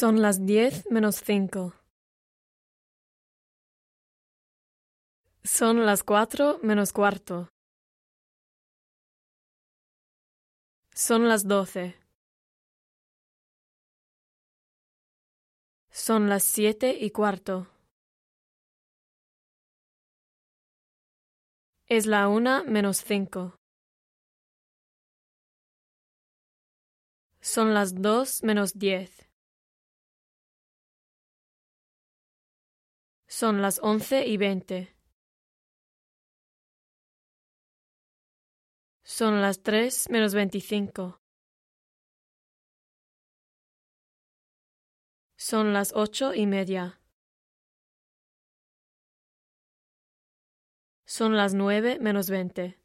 Son las diez menos cinco. Son las cuatro menos cuarto. Son las doce. Son las siete y cuarto. Es la una menos cinco. Son las dos menos diez. Son las once y veinte. Son las tres menos veinticinco. Son las ocho y media. Son las nueve menos veinte.